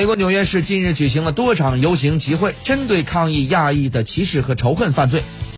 美国纽约市近日举行了多场游行集会针对抗议亚裔的歧视和仇恨犯罪。